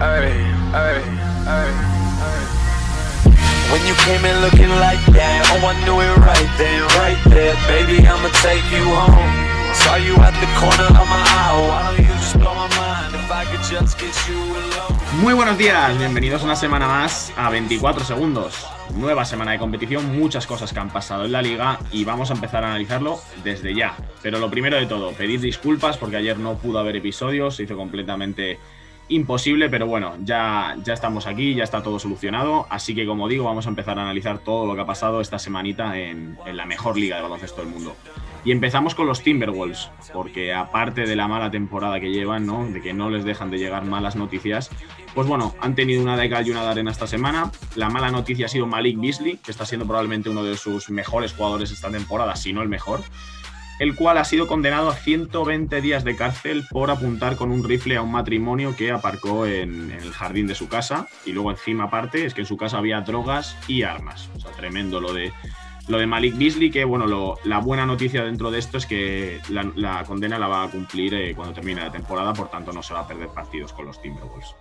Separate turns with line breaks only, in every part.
ay, ay, ay, When you came in looking like that, oh I knew it right then, right there, baby I'ma take you home. Saw you at the corner of my eye, why don't you just blow my mind if I could just get you alone.
Muy buenos días, bienvenidos una semana más a 24 segundos. Nueva semana de competición, muchas cosas que han pasado en la liga y vamos a empezar a analizarlo desde ya. Pero lo primero de todo, pedir disculpas porque ayer no pudo haber episodios, se hizo completamente imposible, pero bueno, ya, ya estamos aquí, ya está todo solucionado, así que como digo, vamos a empezar a analizar todo lo que ha pasado esta semanita en, la mejor liga de baloncesto del mundo. Y empezamos con los Timberwolves, porque aparte de la mala temporada que llevan, ¿no? de que no les dejan de llegar malas noticias, pues bueno, han tenido una de cal y una de arena esta semana. La mala noticia ha sido Malik Beasley, que está siendo probablemente uno de sus mejores jugadores esta temporada, si no el mejor el cual ha sido condenado a 120 días de cárcel por apuntar con un rifle a un matrimonio que aparcó en, el jardín de su casa. Y luego encima aparte es que en su casa había drogas y armas. O sea, tremendo lo de, lo de Malik Beasley, que bueno, la buena noticia dentro de esto es que la, condena la va a cumplir eh, cuando termine la temporada, por tanto no se va a perder partidos con los Timberwolves.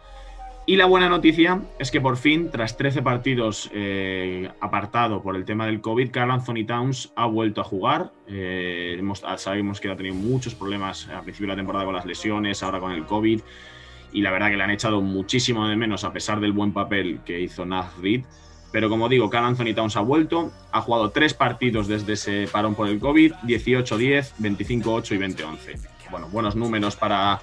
Y la buena noticia es que por fin, tras 13 partidos eh, apartado por el tema del COVID, Carl Anthony Towns ha vuelto a jugar. Eh, sabemos que ha tenido muchos problemas al principio de la temporada con las lesiones, ahora con el COVID. Y la verdad que le han echado muchísimo de menos a pesar del buen papel que hizo Nath Reed. Pero como digo, Carl Anthony Towns ha vuelto, ha jugado tres partidos desde ese parón por el COVID, 18-10, 25-8 y 20-11. Bueno, buenos números para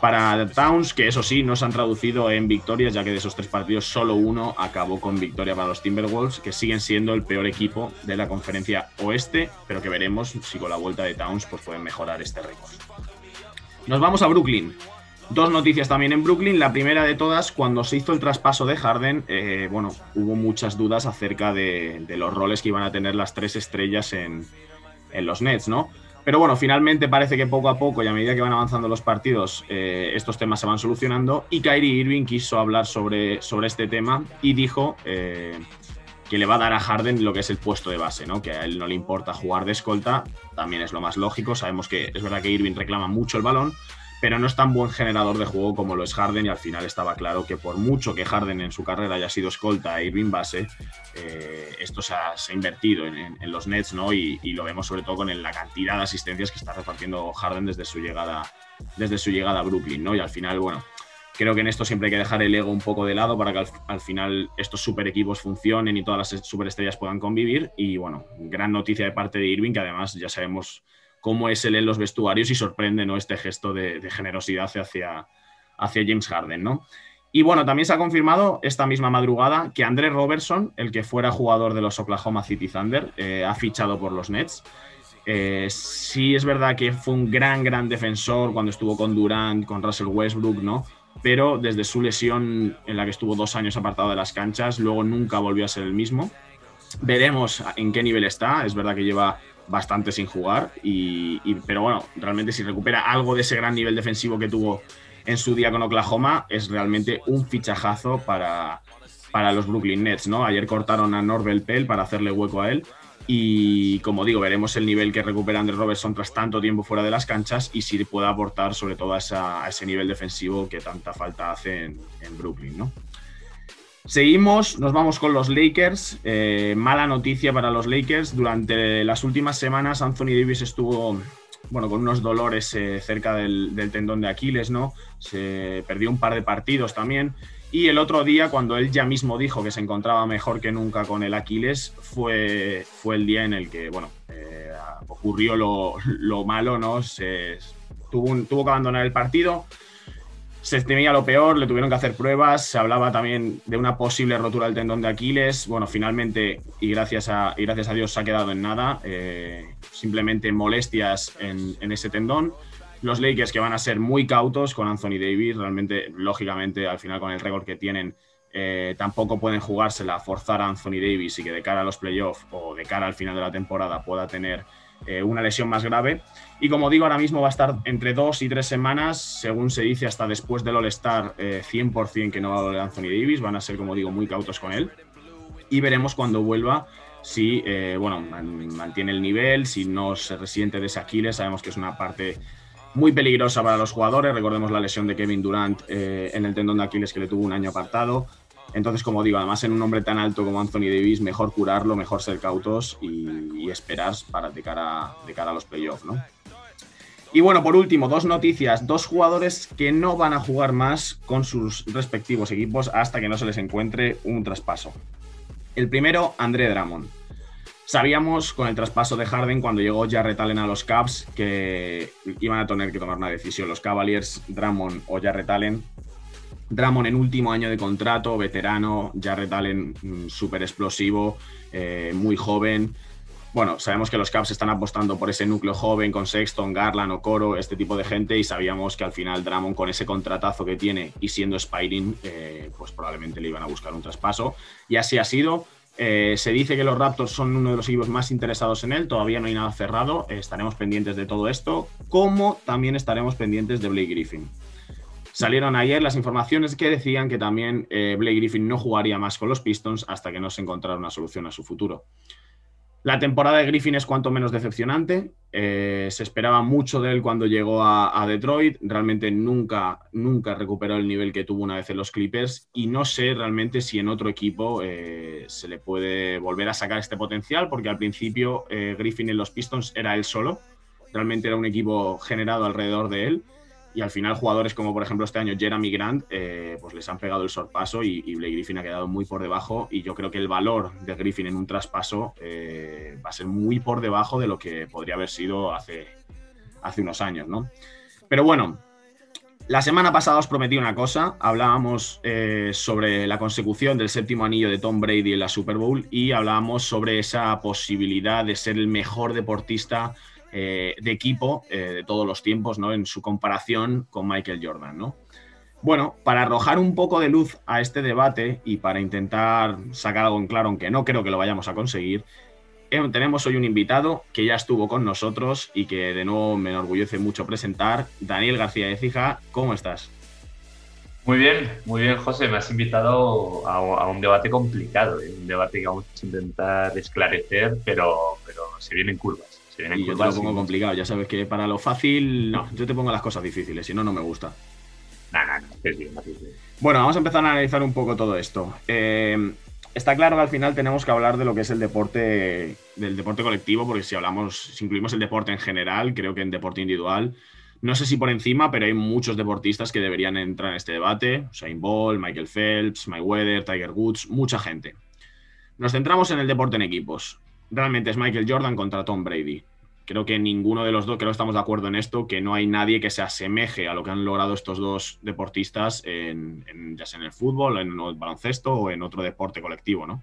para Towns, que eso sí, no se han traducido en victorias, ya que de esos tres partidos solo uno acabó con victoria para los Timberwolves, que siguen siendo el peor equipo de la conferencia oeste, pero que veremos si con la vuelta de Towns pues, pueden mejorar este récord. Nos vamos a Brooklyn. Dos noticias también en Brooklyn. La primera de todas, cuando se hizo el traspaso de Harden, eh, bueno, hubo muchas dudas acerca de, los roles que iban a tener las tres estrellas en, en los Nets, ¿no? Pero bueno, finalmente parece que poco a poco y a medida que van avanzando los partidos, eh, estos temas se van solucionando. Y Kyrie Irving quiso hablar sobre, sobre este tema y dijo eh, que le va a dar a Harden lo que es el puesto de base, ¿no? Que a él no le importa jugar de escolta, también es lo más lógico. Sabemos que es verdad que Irving reclama mucho el balón, pero no es tan buen generador de juego como lo es Harden y al final estaba claro que por mucho que Harden en su carrera haya sido escolta e Irving base, eh, esto se ha, invertido en, los Nets ¿no? Y, lo vemos sobre todo con la cantidad de asistencias que está repartiendo Harden desde su llegada, desde su llegada a Brooklyn. ¿no? Y al final, bueno, creo que en esto siempre hay que dejar el ego un poco de lado para que al, final estos super equipos funcionen y todas las superestrellas puedan convivir. Y bueno, gran noticia de parte de Irving, que además ya sabemos cómo es él en los vestuarios y sorprende ¿no? este gesto de, generosidad hacia, James Harden. ¿no? Y bueno, también se ha confirmado esta misma madrugada que André Robertson, el que fuera jugador de los Oklahoma City Thunder, eh, ha fichado por los Nets. Eh, sí es verdad que fue un gran, gran defensor cuando estuvo con Durant, con Russell Westbrook, ¿no? Pero desde su lesión en la que estuvo dos años apartado de las canchas, luego nunca volvió a ser el mismo. Veremos en qué nivel está. Es verdad que lleva bastante sin jugar. Y, pero bueno, realmente si recupera algo de ese gran nivel defensivo que tuvo en su día con Oklahoma, es realmente un fichajazo para, para los Brooklyn Nets. ¿no? Ayer cortaron a Norvel Pell para hacerle hueco a él. Y como digo, veremos el nivel que recupera Andrew Robertson tras tanto tiempo fuera de las canchas y si puede aportar sobre todo a, ese nivel defensivo que tanta falta hace en, en Brooklyn. ¿no? Seguimos, nos vamos con los Lakers. Eh, mala noticia para los Lakers. Durante las últimas semanas, Anthony Davis estuvo bueno, con unos dolores eh, cerca del, tendón de Aquiles, ¿no? Se perdió un par de partidos también. Y el otro día, cuando él ya mismo dijo que se encontraba mejor que nunca con el Aquiles, fue, fue el día en el que, bueno, eh, ocurrió lo, lo, malo, ¿no? Tuvo, tuvo que abandonar el partido se temía lo peor, le tuvieron que hacer pruebas, se hablaba también de una posible rotura del tendón de Aquiles, bueno, finalmente, y gracias a, gracias a Dios se ha quedado en nada, eh, simplemente molestias en, ese tendón. Los Lakers que van a ser muy cautos con Anthony Davis, realmente, lógicamente, al final con el récord que tienen, eh, tampoco pueden jugársela, forzar a Anthony Davis y que de cara a los playoffs o de cara al final de la temporada pueda tener eh, una lesión más grave. Y como digo, ahora mismo va a estar entre dos y tres semanas, según se dice, hasta después del All-Star, 100% eh, que no va a doler Anthony Davis. Van a ser, como digo, muy cautos con él. Y veremos cuando vuelva si eh, bueno, mantiene el nivel, si no se resiente de ese Aquiles. Sabemos que es una parte muy peligrosa para los jugadores. Recordemos la lesión de Kevin Durant eh, en el tendón de Aquiles que le tuvo un año apartado. Entonces, como digo, además en un hombre tan alto como Anthony Davis, mejor curarlo, mejor ser cautos y, esperar para de cara, de cara a los playoffs, ¿no? Y bueno, por último, dos noticias. Dos jugadores que no van a jugar más con sus respectivos equipos hasta que no se les encuentre un traspaso. El primero, André Drummond. Sabíamos con el traspaso de Harden cuando llegó Jarrett Allen a los Cavs que iban a tener que tomar una decisión. Los Cavaliers, Drummond o Jarrett Allen. Drummond en último año de contrato, veterano. Jarrett Allen mm, súper explosivo, eh, muy joven. Bueno, sabemos que los Cavs están apostando por ese núcleo joven con Sexton, Garland, Okoro, este tipo de gente, y sabíamos que al final Drummond, con ese contratazo que tiene y siendo Spiring, eh, pues probablemente le iban a buscar un traspaso. Y así ha sido. Eh, se dice que los Raptors son uno de los equipos más interesados en él, todavía no hay nada cerrado, estaremos pendientes de todo esto, como también estaremos pendientes de Blake Griffin. Salieron ayer las informaciones que decían que también Blake Griffin no jugaría más con los Pistons hasta que no se encontrara una solución a su futuro. La temporada de Griffin es cuanto menos decepcionante. Eh, se esperaba mucho de él cuando llegó a, Detroit. Realmente nunca, nunca recuperó el nivel que tuvo una vez en los Clippers. Y no sé realmente si en otro equipo eh, se le puede volver a sacar este potencial, porque al principio eh, Griffin en los Pistons era él solo. Realmente era un equipo generado alrededor de él y al final jugadores como por ejemplo este año Jeremy Grant, eh, pues les han pegado el sorpaso y, Blake Griffin ha quedado muy por debajo y yo creo que el valor de Griffin en un traspaso eh, va a ser muy por debajo de lo que podría haber sido hace, hace unos años, ¿no? Pero bueno, la semana pasada os prometí una cosa, hablábamos eh, sobre la consecución del séptimo anillo de Tom Brady en la Super Bowl y hablábamos sobre esa posibilidad de ser el mejor deportista eh, de equipo eh, de todos los tiempos, ¿no? En su comparación con Michael Jordan, ¿no? Bueno, para arrojar un poco de luz a este debate y para intentar sacar algo en claro, aunque no creo que lo vayamos a conseguir, eh, tenemos hoy un invitado que ya estuvo con nosotros y que de nuevo me enorgullece mucho presentar, Daniel García de Cija. ¿Cómo estás?
Muy bien, muy bien, José. Me has invitado a, un debate complicado, un debate que vamos a intentar esclarecer, pero, pero se vienen curvas
y yo te lo pongo complicado, ya sabes que para lo fácil, no, yo te pongo las cosas difíciles, si no, no me gusta.
No, no, es bien,
Bueno, vamos a empezar a analizar un poco todo esto. Eh, está claro que al final tenemos que hablar de lo que es el deporte, del deporte colectivo, porque si hablamos, si incluimos el deporte en general, creo que en deporte individual, no sé si por encima, pero hay muchos deportistas que deberían entrar en este debate. Usain Bolt, Michael Phelps, Mayweather, Tiger Woods, mucha gente. Nos centramos en el deporte en equipos realmente es Michael Jordan contra Tom Brady. Creo que ninguno de los dos, creo que estamos de acuerdo en esto, que no hay nadie que se asemeje a lo que han logrado estos dos deportistas, en, ya sea en el fútbol, en el baloncesto o en otro deporte colectivo, ¿no?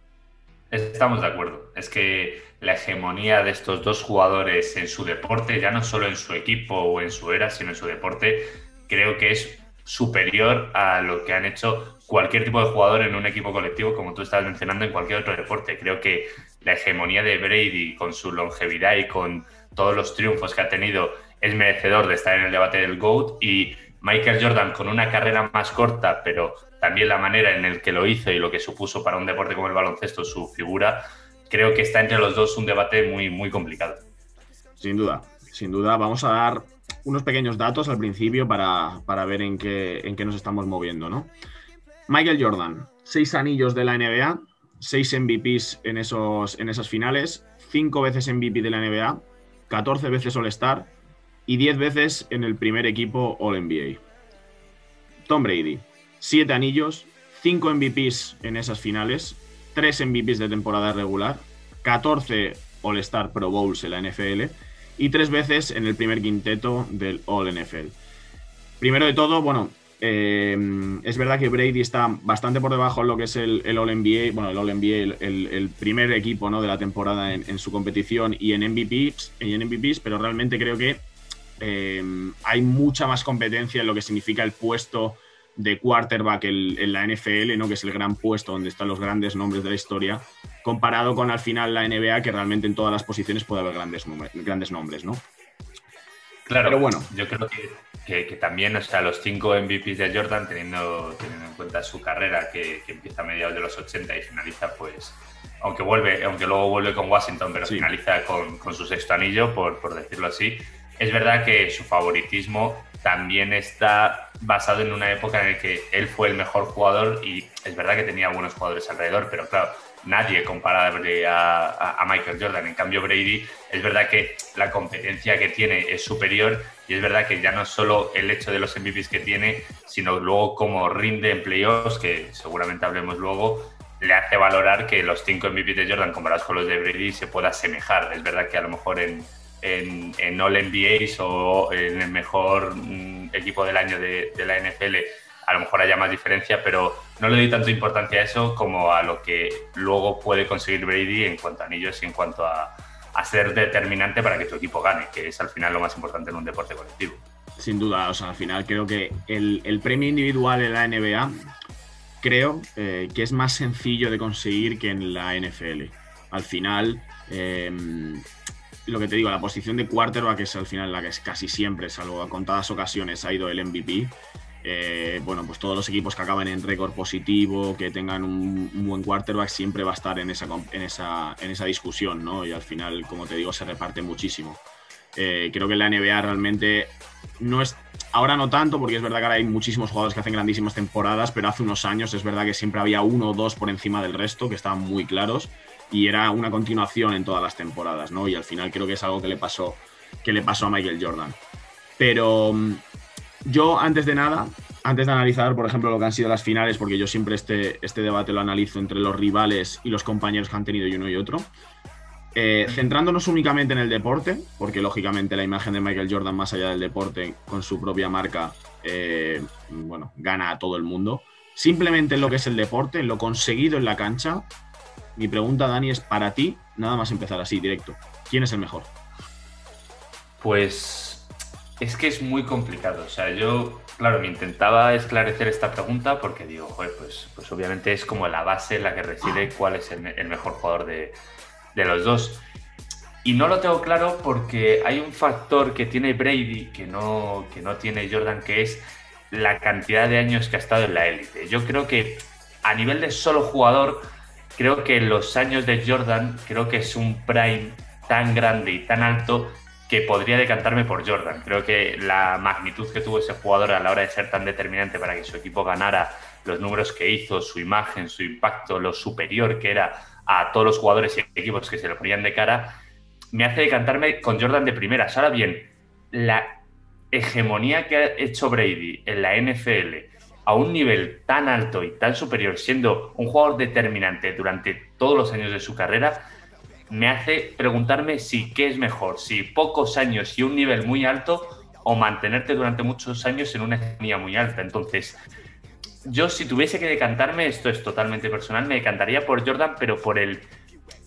Estamos de acuerdo. Es que la hegemonía de estos dos jugadores en su deporte, ya no solo en su equipo o en su era, sino en su deporte, creo que es superior a lo que han hecho cualquier tipo de jugador en un equipo colectivo, como tú estabas mencionando, en cualquier otro deporte. Creo que la hegemonía de Brady con su longevidad y con todos los triunfos que ha tenido es merecedor de estar en el debate del GOAT y Michael Jordan con una carrera más corta, pero también la manera en la que lo hizo y lo que supuso para un deporte como el baloncesto su figura, creo que está entre los dos un debate muy, muy complicado.
Sin duda, sin duda. Vamos a dar unos pequeños datos al principio para, ver en qué, en qué nos estamos moviendo, ¿no? Michael Jordan, seis anillos de la NBA, seis MVPs en, esos, en esas finales, cinco veces MVP de la NBA, 14 veces All-Star y 10 veces en el primer equipo All-NBA. Tom Brady, siete anillos, cinco MVPs en esas finales, tres MVPs de temporada regular, 14 All-Star Pro Bowls en la NFL y tres veces en el primer quinteto del All-NFL. Primero de todo, bueno, eh, es verdad que Brady está bastante por debajo en lo que es el, All-NBA, bueno, el All-NBA, el, primer equipo ¿no? de la temporada en, su competición y en MVPs, en MVPs pero realmente creo que eh, hay mucha más competencia en lo que significa el puesto de quarterback en, la NFL, ¿no? que es el gran puesto donde están los grandes nombres de la historia, comparado con al final la NBA, que realmente en todas las posiciones puede haber grandes, grandes nombres, ¿no?
Claro, pero bueno. Yo creo que, que, también, o sea, los cinco MVPs de Jordan, teniendo, teniendo en cuenta su carrera, que, empieza a mediados de los 80 y finaliza, pues, aunque vuelve, aunque luego vuelve con Washington, pero finaliza con, con, su sexto anillo, por, por decirlo así, es verdad que su favoritismo también está basado en una época en la que él fue el mejor jugador y es verdad que tenía buenos jugadores alrededor, pero claro, nadie comparable a, Michael Jordan. En cambio, Brady, es verdad que la competencia que tiene es superior y es verdad que ya no solo el hecho de los MVPs que tiene, sino luego cómo rinde en playoffs, que seguramente hablemos luego, le hace valorar que los cinco MVPs de Jordan comparados con los de Brady se pueda asemejar. Es verdad que a lo mejor en, en, en All NBAs o en el mejor mm, equipo del año de, de la NFL a lo mejor haya más diferencia, pero no le doy tanta importancia a eso como a lo que luego puede conseguir Brady en cuanto a anillos y en cuanto a, ser determinante para que tu equipo gane, que es al final lo más importante en un deporte colectivo.
Sin duda, o sea, al final creo que el, premio individual en la NBA creo eh, que es más sencillo de conseguir que en la NFL. Al final, em, lo que te digo, la posición de quarterback es al final la que es casi siempre, salvo a contadas ocasiones, ha ido el MVP. Eh, bueno, pues todos los equipos que acaban en récord positivo, que tengan un, buen quarterback, siempre va a estar en esa, en esa, en esa discusión, ¿no? Y al final, como te digo, se reparte muchísimo. Eh, creo que la NBA realmente no es. Ahora no tanto, porque es verdad que ahora hay muchísimos jugadores que hacen grandísimas temporadas, pero hace unos años es verdad que siempre había uno o dos por encima del resto, que estaban muy claros, y era una continuación en todas las temporadas, ¿no? Y al final creo que es algo que le pasó, que le pasó a Michael Jordan. Pero mm, yo, antes de nada, antes de analizar, por ejemplo, lo que han sido las finales, porque yo siempre este, este debate lo analizo entre los rivales y los compañeros que han tenido y uno y otro, eh, centrándonos únicamente en el deporte, porque lógicamente la imagen de Michael Jordan, más allá del deporte, con su propia marca, eh, bueno, gana a todo el mundo. Simplemente en lo que es el deporte, en lo conseguido en la cancha, mi pregunta, Dani, es para ti, nada más empezar así, directo. ¿Quién es el mejor?
Pues es que es muy complicado. O sea, yo, claro, me intentaba esclarecer esta pregunta porque digo, joder, pues, pues obviamente es como la base en la que reside cuál es el, mejor jugador de, los dos. Y no lo tengo claro porque hay un factor que tiene Brady que no, que no tiene Jordan, que es la cantidad de años que ha estado en la élite. Yo creo que a nivel de solo jugador, creo que los años de Jordan, creo que es un prime tan grande y tan alto que podría decantarme por Jordan. Creo que la magnitud que tuvo ese jugador a la hora de ser tan determinante para que su equipo ganara, los números que hizo, su imagen, su impacto, lo superior que era a todos los jugadores y equipos que se le ponían de cara, me hace decantarme con Jordan de primeras. Ahora bien, la hegemonía que ha hecho Brady en la NFL a un nivel tan alto y tan superior, siendo un jugador determinante durante todos los años de su carrera, me hace preguntarme si qué es mejor, si pocos años y un nivel muy alto o mantenerte durante muchos años en una economía muy alta. Entonces, yo si tuviese que decantarme, esto es totalmente personal, me decantaría por Jordan, pero por el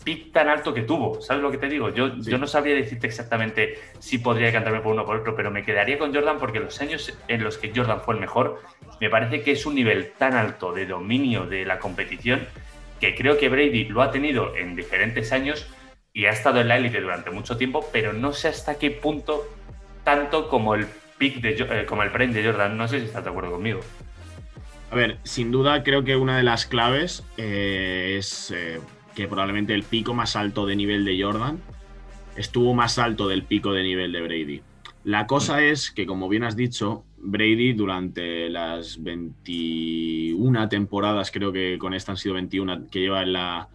pick tan alto que tuvo. ¿Sabes lo que te digo? Yo, yo no sabría decirte exactamente si podría decantarme por uno o por otro, pero me quedaría con Jordan porque los años en los que Jordan fue el mejor, me parece que es un nivel tan alto de dominio de la competición que creo que Brady lo ha tenido en diferentes años y ha estado en la élite durante mucho tiempo, pero no sé hasta qué punto tanto como el pick de eh, como el de Jordan. No sé si estás de acuerdo conmigo.
A ver, sin duda creo que una de las claves eh, es eh, que probablemente el pico más alto de nivel de Jordan estuvo más alto del pico de nivel de Brady. La cosa es que, como bien has dicho, Brady durante las 21 temporadas, creo que con esta han sido 21 que lleva en la,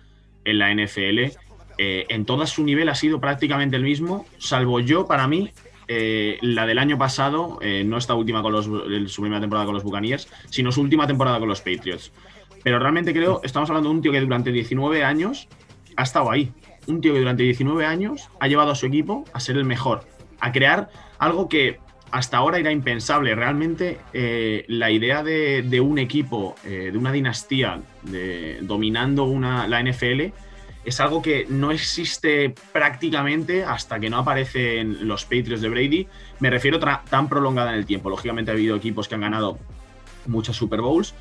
en la NFL, eh, en todo su nivel ha sido prácticamente el mismo, salvo yo, para mí, eh, la del año pasado, eh, no esta última con los, su primera temporada con los Buccaneers, sino su última temporada con los Patriots. Pero realmente creo, estamos hablando de un tío que durante 19 años ha estado ahí. Un tío que durante 19 años ha llevado a su equipo a ser el mejor, a crear algo que hasta ahora era impensable. Realmente la idea de, un equipo, de una dinastía, dominando una, la NFL, es algo que no existe prácticamente hasta que no aparecen los Patriots de Brady. Me refiero tan prolongada en el tiempo. Lógicamente ha habido equipos que han ganado muchas Super Bowls,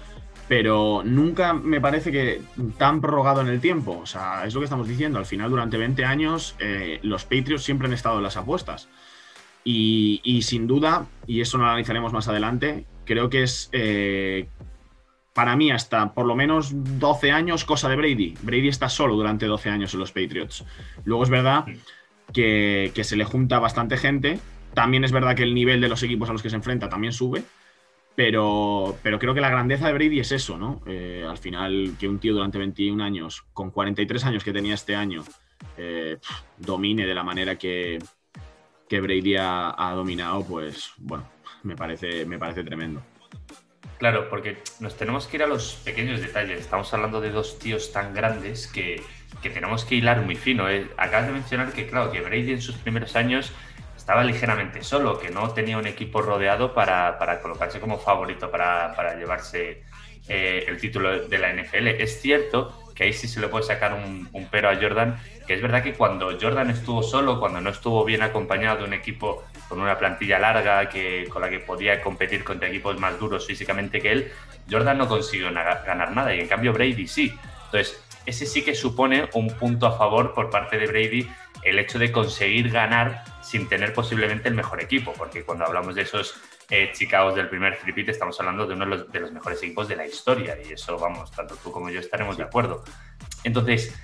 pero nunca me parece que tan prorrogado en el tiempo. O sea, es lo que estamos diciendo. Al final, durante 20 años, eh, los Patriots siempre han estado en las apuestas. Y, sin duda, y eso lo analizaremos más adelante, creo que es eh, para mí hasta por lo menos 12 años cosa de Brady. Brady está solo durante 12 años en los Patriots. Luego es verdad que, se le junta bastante gente, También es verdad que el nivel de los equipos a los que se enfrenta también sube, pero, pero creo que la grandeza de Brady es eso, ¿no? Eh, al final, que un tío durante 21 años, con 43 años que tenía este año, eh, domine de la manera que, que Brady ha, dominado, pues bueno, me parece, me parece tremendo.
Claro, porque nos tenemos que ir a los pequeños detalles. Estamos hablando de dos tíos tan grandes que, que tenemos que hilar muy fino. ¿eh? Acabas de mencionar que, claro, que Brady en sus primeros años estaba ligeramente solo, que no tenía un equipo rodeado para, para colocarse como favorito para, para llevarse eh, el título de la NFL. Es cierto que ahí sí se le puede sacar un, un, pero a Jordan, que es verdad que cuando Jordan estuvo solo, cuando no estuvo bien acompañado de un equipo con una plantilla larga que, con la que podía competir contra equipos más duros físicamente que él, Jordan no consiguió ganar nada y en cambio Brady sí. Entonces, ese sí que supone un punto a favor por parte de Brady el hecho de conseguir ganar sin tener posiblemente el mejor equipo, porque cuando hablamos de esos eh, Chicago del primer tripit estamos hablando de uno de los, de los, mejores equipos de la historia y eso, vamos, tanto tú como yo estaremos de acuerdo. Entonces,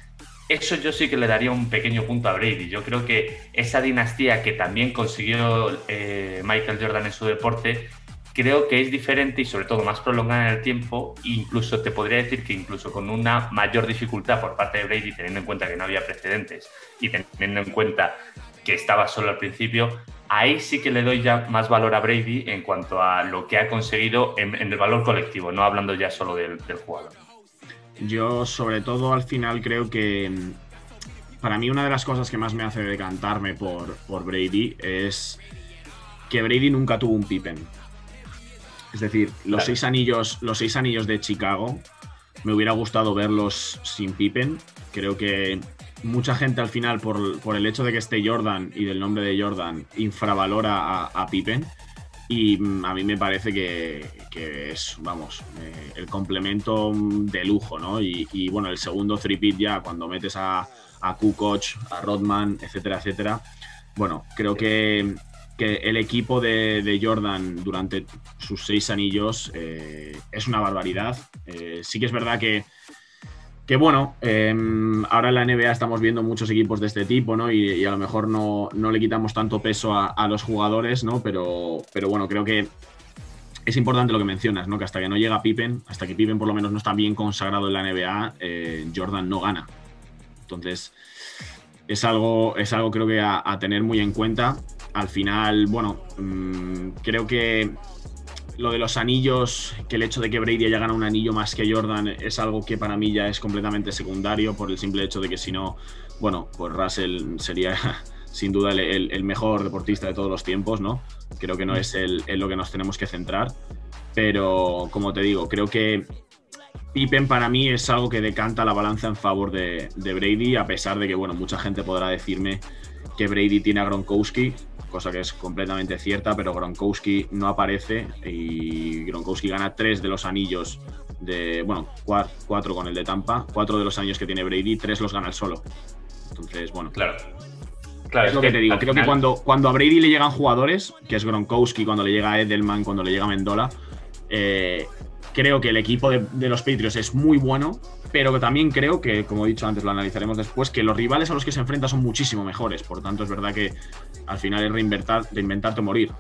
eso yo sí que le daría un pequeño punto a Brady. Yo creo que esa dinastía que también consiguió eh, Michael Jordan en su deporte, creo que es diferente y sobre todo más prolongada en el tiempo. Incluso te podría decir que incluso con una mayor dificultad por parte de Brady, teniendo en cuenta que no había precedentes y teniendo en cuenta que estaba solo al principio, ahí sí que le doy ya más valor a Brady en cuanto a lo que ha conseguido en, el valor colectivo, no hablando ya solo del, del jugador.
Yo, sobre todo, al final creo que mm, para mí una de las cosas que más me hace decantarme por, por Brady es que Brady nunca tuvo un Pippen. Es decir, los, claro. seis anillos, los seis anillos de Chicago me hubiera gustado verlos sin Pippen. Creo que mucha gente al final, por, por, el hecho de que esté Jordan y del nombre de Jordan, infravalora a, a Pippen. Y mm, a mí me parece que, que es, vamos, eh, el complemento de lujo, ¿no? Y, y bueno, el segundo three-pit ya, cuando metes a, a Kukoc, a Rodman, etcétera, etcétera. Bueno, creo que, que el equipo de, de, Jordan durante sus seis anillos eh, es una barbaridad. Eh, sí que es verdad que que bueno, eh, ahora en la NBA estamos viendo muchos equipos de este tipo, ¿no? Y, a lo mejor no, no, le quitamos tanto peso a, los jugadores, ¿no? Pero, pero bueno, creo que es importante lo que mencionas, ¿no? Que hasta que no llega Pippen, hasta que Pippen por lo menos no está bien consagrado en la NBA, eh, Jordan no gana. Entonces, es algo, es algo creo que a, tener muy en cuenta. Al final, bueno, mmm, creo que lo de los anillos, que el hecho de que Brady haya ganado un anillo más que Jordan es algo que para mí ya es completamente secundario por el simple hecho de que si no, bueno, pues Russell sería sin duda el, mejor deportista de todos los tiempos, ¿no? Creo que no es el, en lo que nos tenemos que centrar, pero como te digo, creo que Pippen para mí es algo que decanta la balanza en favor de, de Brady, a pesar de que, bueno, mucha gente podrá decirme que Brady tiene a Gronkowski, cosa que es completamente cierta, pero Gronkowski no aparece y Gronkowski gana tres de los anillos de, bueno, cuatro, cuatro con el de Tampa, cuatro de los años que tiene Brady, tres los gana el solo. Entonces, bueno.
Claro.
Claro, es lo que, que te digo. Creo final... que cuando, cuando a Brady le llegan jugadores, que es Gronkowski, cuando le llega Edelman, cuando le llega Mendola, eh, creo que el equipo de, de, los Patriots es muy bueno, pero también creo que, como he dicho antes, lo analizaremos después, que los rivales a los que se enfrenta son muchísimo mejores. Por tanto, es verdad que al final es reinventar, reinventarte o morir.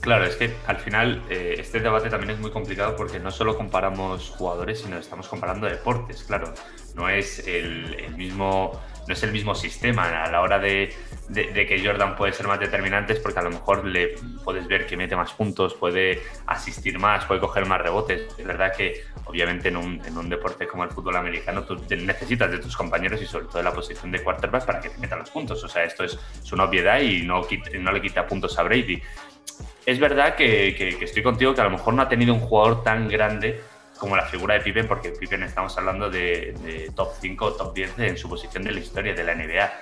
Claro, es que al final eh, este debate también es muy complicado porque no solo comparamos jugadores, sino estamos comparando deportes. Claro, no es el, el mismo no es el mismo sistema a la hora de, que Jordan puede ser más determinante es porque a lo mejor le puedes ver que mete más puntos, puede asistir más, puede coger más rebotes. Es verdad que obviamente en un, deporte como el fútbol americano tú necesitas de tus compañeros y sobre todo de la posición de quarterback para que te metan los puntos. O sea, esto es, es una obviedad y no, le quita puntos a Brady. Es verdad que estoy contigo que a lo mejor no ha tenido un jugador tan grande como la figura de Pippen, porque Pippen estamos hablando de, top 5 o top 10 en su posición de la historia de la NBA.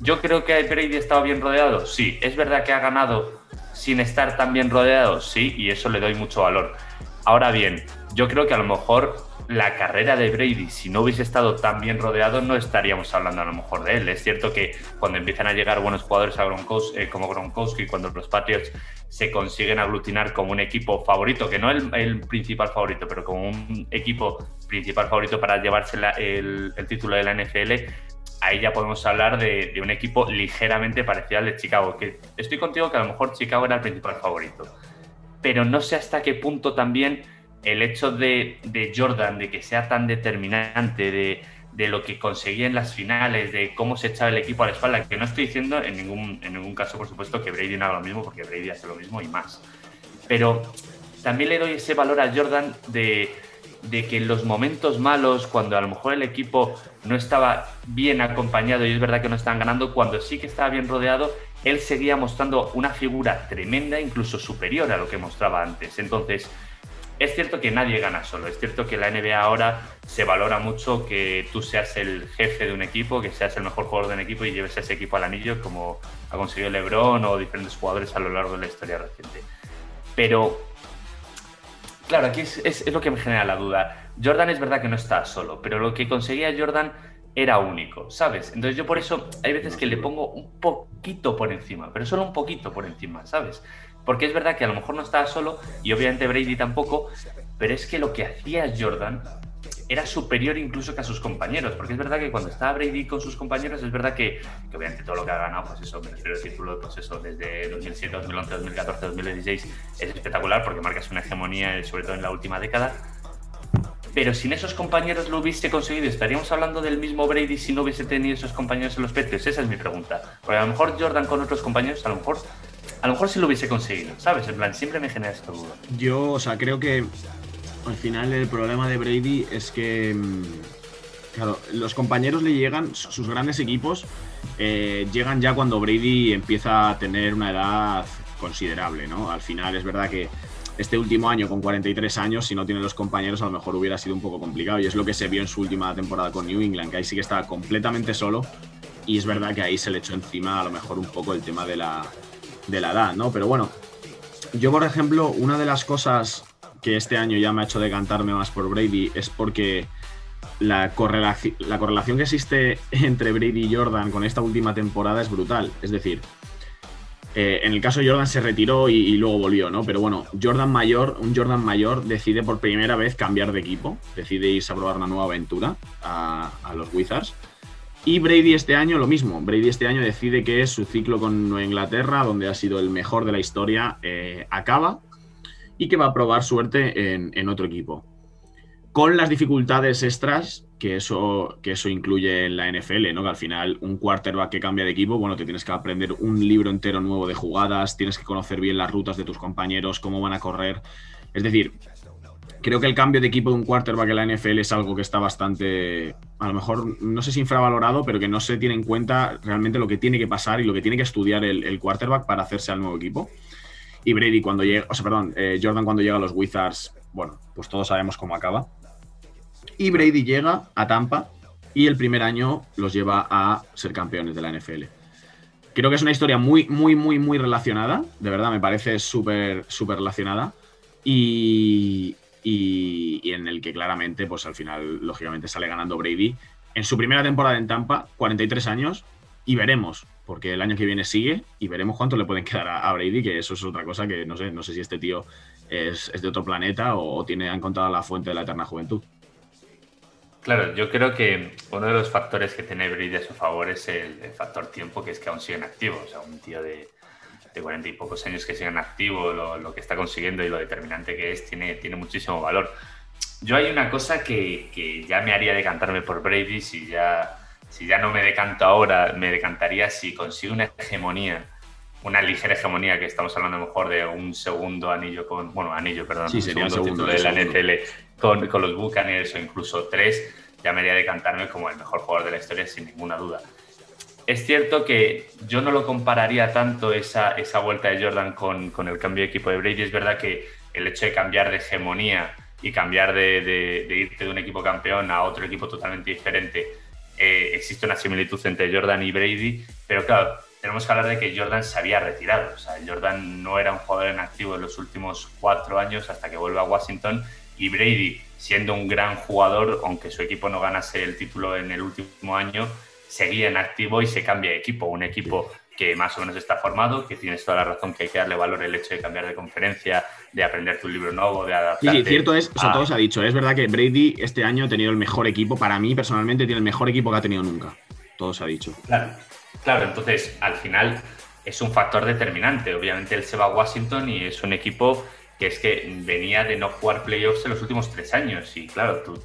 Yo creo que Brady ha estado bien rodeado, sí. Es verdad que ha ganado sin estar tan bien rodeado, sí, y eso le doy mucho valor. Ahora bien, yo creo que a lo mejor la carrera de Brady, si no hubiese estado tan bien rodeado, no estaríamos hablando a lo mejor de él. Es cierto que cuando empiezan a llegar buenos jugadores a Gronkowski, eh, como Gronkowski, cuando los Patriots se consiguen aglutinar como un equipo favorito, que no el, el principal favorito, pero como un equipo principal favorito para llevarse el, título de la NFL, ahí ya podemos hablar de, un equipo ligeramente parecido al de Chicago, que estoy contigo que a lo mejor Chicago era el principal favorito, pero no sé hasta qué punto también el hecho de, Jordan, de que sea tan determinante, de, lo que conseguía en las finales, de cómo se echaba el equipo a la espalda, que no estoy diciendo en ningún, en ningún caso, por supuesto, que Brady no haga lo mismo, porque Brady hace lo mismo y más. Pero también le doy ese valor a Jordan de de que en los momentos malos, cuando a lo mejor el equipo no estaba bien acompañado y es verdad que no estaban ganando, cuando sí que estaba bien rodeado, él seguía mostrando una figura tremenda, incluso superior a lo que mostraba antes. Entonces, es cierto que nadie gana solo, es cierto que la NBA ahora se valora mucho que tú seas el jefe de un equipo, que seas el mejor jugador de un equipo y lleves a ese equipo al anillo como ha conseguido LeBron o diferentes jugadores a lo largo de la historia reciente. Pero Claro, aquí es, lo que me genera la duda. Jordan es verdad que no está solo, pero lo que conseguía Jordan era único, ¿sabes? Entonces yo por eso hay veces que le pongo un poquito por encima, pero solo un poquito por encima, ¿sabes? Porque es verdad que a lo mejor no estaba solo y obviamente Brady tampoco, pero es que lo que hacía Jordan era superior incluso que a sus compañeros, porque es verdad que cuando estaba Brady con sus compañeros, es verdad que, obviamente todo lo que ha ganado, pues eso, me refiero al título, pues eso, desde 2007, 2011, 2014, 2016, es espectacular porque marcas una hegemonía, sobre todo en la última década. Pero sin esos compañeros lo hubiese conseguido, ¿estaríamos hablando del mismo Brady si no hubiese tenido esos compañeros en los Patriots? Esa es mi pregunta. Porque a lo mejor Jordan con otros compañeros, a lo mejor a lo mejor sí lo hubiese conseguido, ¿sabes? En plan, siempre me genera esta duda.
Yo, o sea, creo que al final el problema de Brady es que, mm, claro, los compañeros le llegan, sus grandes equipos eh, llegan ya cuando Brady empieza a tener una edad considerable, ¿no? Al final es verdad que este último año con 43 años, si no tiene los compañeros, a lo mejor hubiera sido un poco complicado. Y es lo que se vio en su última temporada con New England, que ahí sí que estaba completamente solo. Y es verdad que ahí se le echó encima a lo mejor un poco el tema de la, de la edad, ¿no? Pero bueno, yo por ejemplo, una de las cosas que este año ya me ha hecho decantarme más por Brady es porque la correlación, la correlación que existe entre Brady y Jordan con esta última temporada es brutal. Es decir, eh, en el caso de Jordan se retiró y, luego volvió, ¿no? Pero bueno, Jordan mayor, un Jordan mayor decide por primera vez cambiar de equipo, decide irse a probar una nueva aventura a, los Wizards. Y Brady este año lo mismo. Brady este año decide que su ciclo con Nueva Inglaterra, donde ha sido el mejor de la historia, eh, acaba y que va a probar suerte en, otro equipo. Con las dificultades extras que eso, que eso incluye en la NFL, ¿no? Que al final un quarterback que cambia de equipo, bueno, te tienes que aprender un libro entero nuevo de jugadas, tienes que conocer bien las rutas de tus compañeros, cómo van a correr. Es decir, creo que el cambio de equipo de un quarterback en la NFL es algo que está bastante, a lo mejor, no sé si infravalorado, pero que no se tiene en cuenta realmente lo que tiene que pasar y lo que tiene que estudiar el, quarterback para hacerse al nuevo equipo. Y Brady cuando llega, o sea, perdón, eh, Jordan cuando llega a los Wizards, bueno, pues todos sabemos cómo acaba. Y Brady llega a Tampa y el primer año los lleva a ser campeones de la NFL. Creo que es una historia muy, muy, muy, muy relacionada. De verdad, me parece súper, súper relacionada. Y, y, en el que claramente, pues al final, lógicamente, sale ganando Brady. En su primera temporada en Tampa, 43 años, y veremos porque el año que viene sigue y veremos cuánto le pueden quedar a, Brady, que eso es otra cosa que no sé, no sé si este tío es, de otro planeta o, tiene, ha encontrado la fuente de la eterna juventud.
Claro, yo creo que uno de los factores que tiene Brady a su favor es el, factor tiempo, que es que aún sigue en activo. O sea, un tío de, cuarenta y pocos años que sigue en activo, lo, que está consiguiendo y lo determinante que es, tiene, tiene muchísimo valor. Yo hay una cosa que, que ya me haría decantarme por Brady si ya si ya no me decanto ahora, me decantaría si consigo una hegemonía, una ligera hegemonía, que estamos hablando a lo mejor de un segundo anillo con, bueno, anillo, perdón,
un segundo,
título de la NFL con, con, los Buccaneers o incluso tres, ya me haría decantarme como el mejor jugador de la historia sin ninguna duda. Es cierto que yo no lo compararía tanto esa, esa vuelta de Jordan con, con el cambio de equipo de Brady. Es verdad que el hecho de cambiar de hegemonía y cambiar de, de, de irte de un equipo campeón a otro equipo totalmente diferente eh, existe una similitud entre Jordan y Brady, pero claro, tenemos que hablar de que Jordan se había retirado. O sea, Jordan no era un jugador en activo en los últimos cuatro años hasta que vuelve a Washington y Brady, siendo un gran jugador, aunque su equipo no ganase el título en el último año, seguía en activo y se cambia de equipo. Un equipo que más o menos está formado, que tienes toda la razón que hay que darle valor el hecho de cambiar de conferencia, de aprender tu libro nuevo, de adaptarte.
Sí, cierto es, o todo se ha dicho. Es verdad que Brady este año ha tenido el mejor equipo, para mí personalmente tiene el mejor equipo que ha tenido nunca. todo se ha dicho.
Claro, claro, entonces al final es un factor determinante. Obviamente él se va a Washington y es un equipo que es que venía de no jugar playoffs en los últimos tres años. Y claro, tú,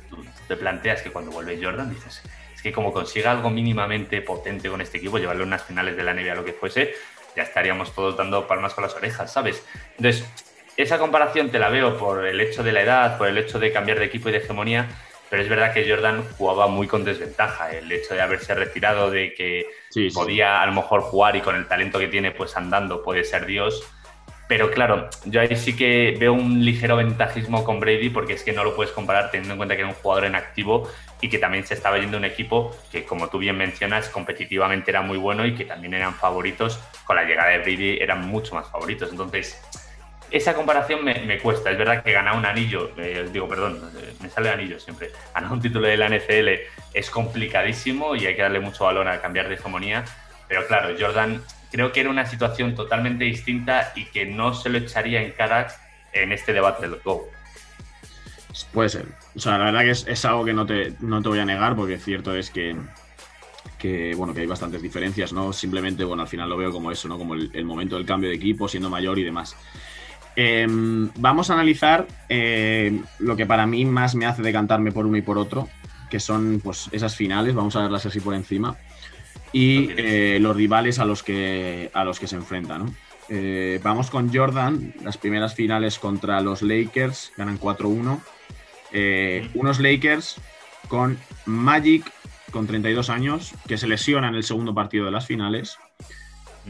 te planteas que cuando vuelve Jordan dices, es que como consiga algo mínimamente potente con este equipo, llevarlo a unas finales de la NBA, lo que fuese, ya estaríamos todos dando palmas con las orejas, ¿sabes? Entonces, esa comparación te la veo por el hecho de la edad, por el hecho de cambiar de equipo y de hegemonía, pero es verdad que Jordan jugaba muy con desventaja. El hecho de haberse retirado, de que podía a lo mejor jugar y con el talento que tiene, pues andando puede ser Dios. Pero claro, yo ahí sí que veo un ligero ventajismo con Brady porque es que no lo puedes comparar teniendo en cuenta que era un jugador en activo y que también se estaba yendo un equipo que, como tú bien mencionas, competitivamente era muy bueno y que también eran favoritos. Con la llegada de Brady eran mucho más favoritos. Entonces, esa comparación me, cuesta. Es verdad que ganar un anillo, eh, digo, perdón, eh, me sale anillo siempre. Ganar un título de la NFL es complicadísimo y hay que darle mucho valor a cambiar de hegemonía. Pero claro, Jordan creo que era una situación totalmente distinta y que no se lo echaría en cara en este debate del Go.
Puede ser. O sea, la verdad que es, algo que no te, no te voy a negar, porque cierto es que, que, bueno, que hay bastantes diferencias, ¿no? Simplemente, bueno, al final lo veo como eso, ¿no? Como el, momento del cambio de equipo, siendo mayor y demás. Em, vamos a analizar eh, lo que para mí más me hace decantarme por uno y por otro, que son pues, esas finales, vamos a verlas así por encima, y eh, los rivales a los que, a los que se enfrentan. Eh, vamos con Jordan, las primeras finales contra los Lakers, ganan 4-1. unos Lakers con Magic, con 32 años, que se lesiona en el segundo partido de las finales.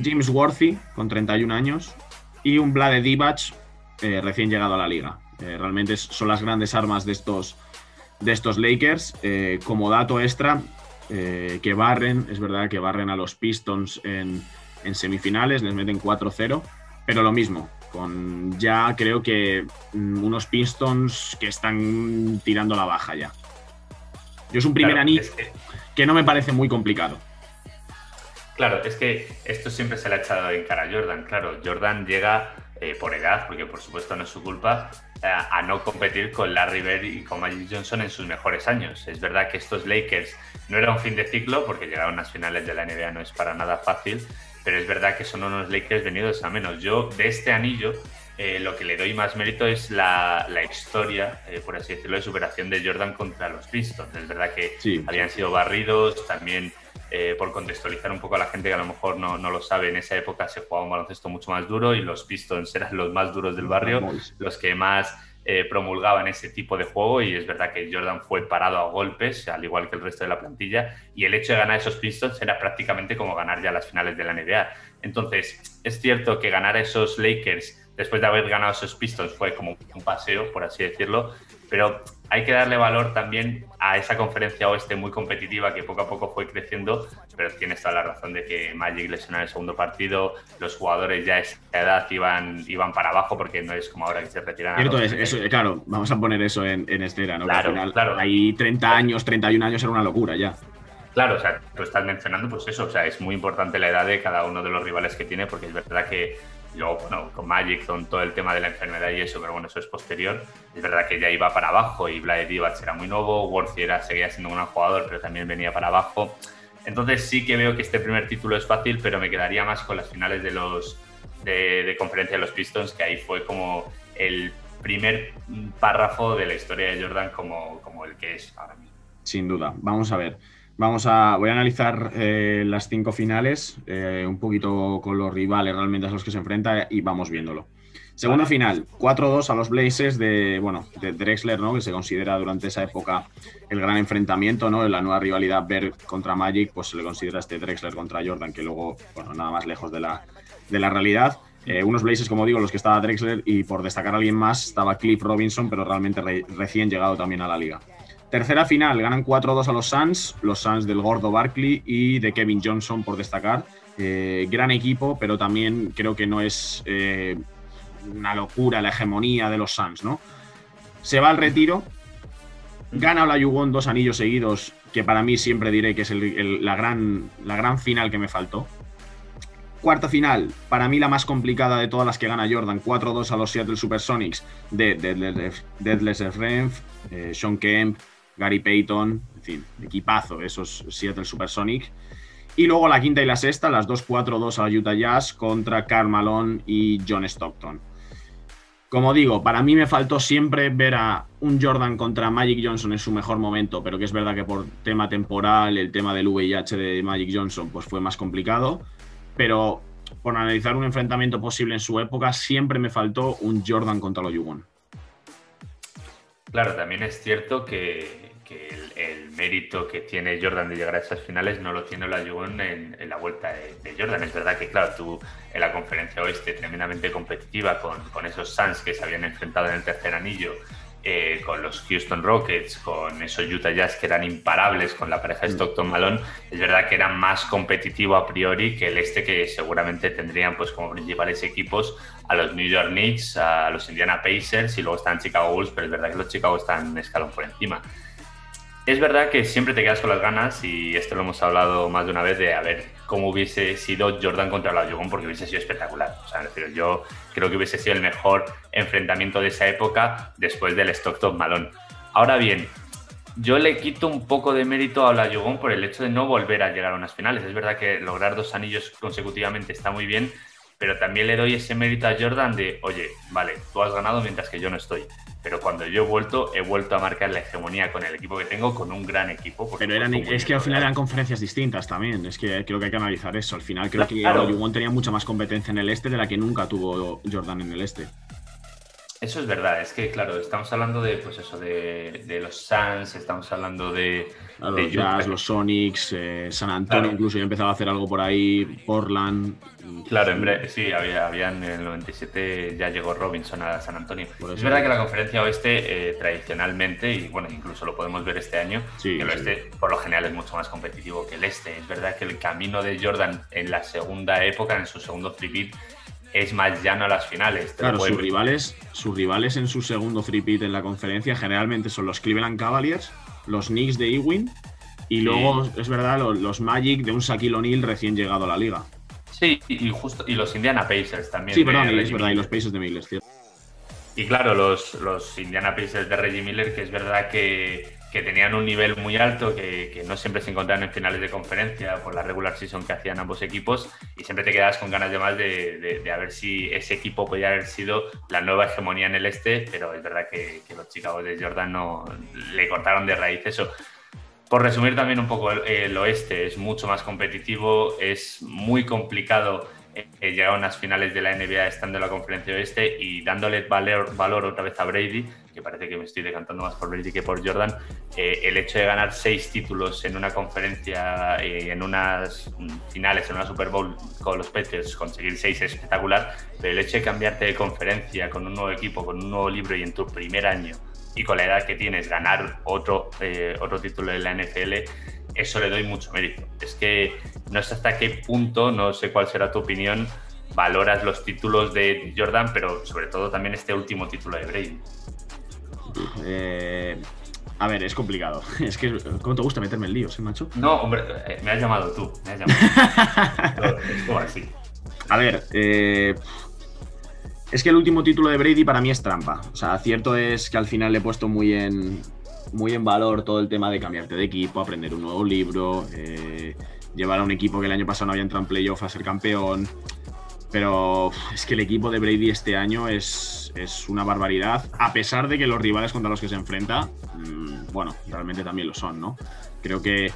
James Worthy, con 31 años, y un Vlade Divac eh, recién llegado a la liga. Eh, realmente son las grandes armas de estos, de estos Lakers. Eh, como dato extra, que barren, es verdad que barren a los Pistons en, semifinales, les meten 4-0, pero lo mismo, con ya creo que mm, unos Pistons que están tirando la baja ya. Yo es un primer anillo que no me parece muy complicado.
Claro, es que esto siempre se le ha echado en cara a Jordan. Claro, Jordan llega eh, por edad, porque por supuesto no es su culpa, eh, a no competir con Larry Bird y con Magic Johnson en sus mejores años. Es verdad que estos Lakers no era un fin de ciclo, porque llegar a unas finales de la NBA no es para nada fácil, pero es verdad que son unos Lakers venidos a menos. Yo de este anillo eh, lo que le doy más mérito es la, historia, por así decirlo, de superación de Jordan contra los Pistons. Es verdad que habían sido barridos, también eh, por contextualizar un poco a la gente que a lo mejor no, no, lo sabe, en esa época se jugaba un baloncesto mucho más duro y los Pistons eran los más duros del barrio, los que más eh, promulgaban ese tipo de juego y es verdad que Jordan fue parado a golpes, al igual que el resto de la plantilla, y el hecho de ganar esos Pistons era prácticamente como ganar ya las finales de la NBA. Entonces, es cierto que ganar esos Lakers después de haber ganado esos Pistons fue como un paseo, por así decirlo, pero hay que darle valor también a esa conferencia oeste muy competitiva que poco a poco fue creciendo, pero tienes toda la razón de que Magic lesionó el segundo partido, los jugadores ya a esa edad iban, iban para abajo porque no es como ahora que se retiran.
Cierto es, eso, claro, vamos a poner eso en, en. Claro, claro. Hay 30 años, 31 años era una locura ya.
Claro, o sea, tú estás mencionando pues eso, o sea, es muy importante la edad de cada uno de los rivales que tiene porque es verdad que luego, bueno, con Magic, con todo el tema de la enfermedad y eso, pero bueno, eso es posterior. Es verdad que ya iba para abajo y Vlade Divac era muy nuevo, Worthy era, seguía siendo un gran jugador, pero también venía para abajo. Entonces sí que veo que este primer título es fácil, pero me quedaría más con las finales de los de, conferencia de los Pistons, que ahí fue como el primer párrafo de la historia de Jordan como, como el que es ahora mismo.
Sin duda. Vamos a ver. Vamos a, voy a analizar eh, las cinco finales, eh, un poquito con los rivales realmente a los que se enfrenta y vamos viéndolo. Segunda final, 4-2 a los Blazers de, bueno, de Drexler, ¿no? que se considera durante esa época el gran enfrentamiento, ¿no? la nueva rivalidad Ver contra Magic, pues se le considera este Drexler contra Jordan, que luego, bueno, nada más lejos de la, de la realidad. Eh, unos Blazers, como digo, los que estaba Drexler y por destacar a alguien más estaba Cliff Robinson, pero realmente recién llegado también a la liga. Tercera final, ganan 4-2 a los Suns, los Suns del gordo Barkley y de Kevin Johnson, por destacar. Eh, gran equipo, pero también creo que no es eh, una locura la hegemonía de los Suns, ¿no? Se va al retiro, gana Yugón dos anillos seguidos, que para mí siempre diré que es la, gran, la gran final que me faltó. Cuarta final, para mí la más complicada de todas las que gana Jordan, 4-2 a los Seattle Supersonics de Deadless Renf, eh, Sean Kemp, Gary Payton, en fin, equipazo, esos Seattle Supersonic. Y luego la quinta y la sexta, las 2-4-2 a la Utah Jazz contra Karl Malone y John Stockton. Como digo, para mí me faltó siempre ver a un Jordan contra Magic Johnson en su mejor momento, pero que es verdad que por tema temporal, el tema del VIH de Magic Johnson, pues fue más complicado. Pero por analizar un enfrentamiento posible en su época, siempre me faltó un Jordan contra los Yugon.
Claro, también es cierto que, el, mérito que tiene Jordan de llegar a esas finales no lo tiene la Yugon en, la vuelta de, Jordan. Es verdad que, claro, tú en la conferencia oeste tremendamente competitiva con, con esos Suns que se habían enfrentado en el tercer anillo eh, con los Houston Rockets, con esos Utah Jazz que eran imparables con la pareja de mm. Stockton Malone, es verdad que era más competitivo a priori que el este que seguramente tendrían pues como principales equipos a los New York Knicks, a los Indiana Pacers y luego están Chicago Bulls, pero es verdad que los Chicago están un escalón por encima. Es verdad que siempre te quedas con las ganas y esto lo hemos hablado más de una vez de a ver cómo hubiese sido Jordan contra la Yogon porque hubiese sido espectacular. O sea, yo creo que hubiese sido el mejor enfrentamiento de esa época después del Stockton Malone. Ahora bien, yo le quito un poco de mérito a la Yogon por el hecho de no volver a llegar a unas finales. Es verdad que lograr dos anillos consecutivamente está muy bien, pero también le doy ese mérito a Jordan de, oye, vale, tú has ganado mientras que yo no estoy pero cuando yo he vuelto, he vuelto a marcar la hegemonía con el equipo que tengo, con un gran equipo.
Pero eran, es que al final eran conferencias distintas también, es que creo que hay que analizar eso. Al final creo que Yugon tenía mucha más competencia en el este de la que nunca tuvo Jordan en el este.
Eso es verdad, es que claro, estamos hablando de pues eso, de, de los Suns, estamos hablando de,
los Jazz, los Sonics, eh, San Antonio incluso ya empezaba a hacer algo por ahí, Portland.
Claro, en sí, había, habían en el 97 ya llegó Robinson a San Antonio. Es verdad que la conferencia oeste eh, tradicionalmente, y bueno, incluso lo podemos ver este año, que el oeste por lo general es mucho más competitivo que el este. Es verdad que el camino de Jordan en la segunda época, en su segundo free es más llano a las finales.
Claro, sus rivales, sus rivales en su segundo three en la conferencia generalmente son los Cleveland Cavaliers, los Knicks de Ewing y luego, es verdad, los, Magic de un Shaquille O'Neal recién llegado a la liga.
Sí, y, justo, y los Indiana Pacers también.
Sí, perdón, es verdad, y los Pacers de Miller, cierto.
Y claro, los, los Indiana Pacers de Reggie Miller, que es verdad que que tenían un nivel muy alto, que, no siempre se encontraban en finales de conferencia por la regular season que hacían ambos equipos y siempre te quedas con ganas de más de, de, a ver si ese equipo podía haber sido la nueva hegemonía en el este, pero es verdad que, los Chicago de Jordan no le cortaron de raíz eso. Por resumir también un poco el, oeste, es mucho más competitivo, es muy complicado eh, llegar a unas finales de la NBA estando en la conferencia oeste y dándole valor, valor otra vez a Brady, que parece que me estoy decantando más por Brady que por Jordan, eh, el hecho de ganar seis títulos en una conferencia, eh, en unas finales, en una Super Bowl con los Patriots, conseguir seis es espectacular, pero el hecho de cambiarte de conferencia con un nuevo equipo, con un nuevo libro y en tu primer año y con la edad que tienes ganar otro, eh, otro título de la NFL, eso le doy mucho mérito. Es que no sé hasta qué punto, no sé cuál será tu opinión, valoras los títulos de Jordan, pero sobre todo también este último título de Brady.
Eh, a ver, es complicado. Es que, ¿cómo te gusta meterme en líos, eh, macho?
No, hombre, eh, me has llamado tú. Me has llamado. es como así.
A ver, es que el último título de Brady para mí es trampa. O sea, cierto es que al final le he puesto muy en, muy en valor todo el tema de cambiarte de equipo, aprender un nuevo libro, llevar a un equipo que el año pasado no había entrado en playoff a ser campeón. Pero es que el equipo de Brady este año es, una barbaridad, a pesar de que los rivales contra los que se enfrenta, mm, bueno, realmente también lo son, ¿no? Creo que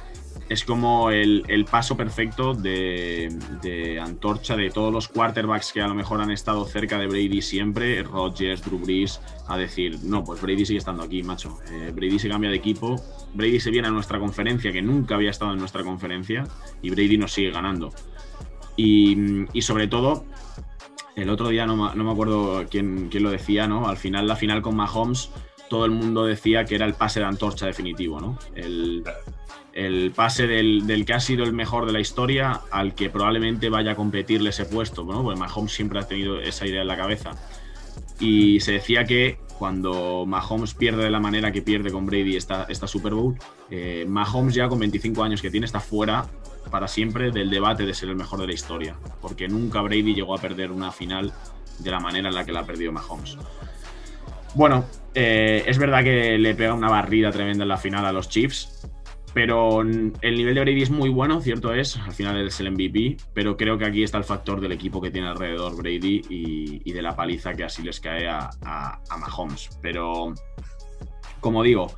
es como el, paso perfecto de, antorcha de todos los quarterbacks que a lo mejor han estado cerca de Brady siempre, Rodgers, Drew Brees, a decir, no, pues Brady sigue estando aquí, macho. Eh, Brady se cambia de equipo, Brady se viene a nuestra conferencia, que nunca había estado en nuestra conferencia, y Brady nos sigue ganando. Y, sobre todo, el otro día no, me acuerdo quién, quién, lo decía, ¿no? Al final, la final con Mahomes, todo el mundo decía que era el pase de antorcha definitivo, ¿no? El, pase del, que ha sido el mejor de la historia al que probablemente vaya a competirle ese puesto, ¿no? Porque Mahomes siempre ha tenido esa idea en la cabeza. Y se decía que cuando Mahomes pierde de la manera que pierde con Brady esta, esta Super Bowl, eh, Mahomes ya con 25 años que tiene está fuera para siempre del debate de ser el mejor de la historia, porque nunca Brady llegó a perder una final de la manera en la que la ha perdido Mahomes. Bueno, eh, es verdad que le pega una barrida tremenda en la final a los Chiefs, Pero el nivel de Brady es muy bueno, cierto es, al final es el MVP, pero creo que aquí está el factor del equipo que tiene alrededor Brady y, de la paliza que así les cae a, a Mahomes. Pero, como digo,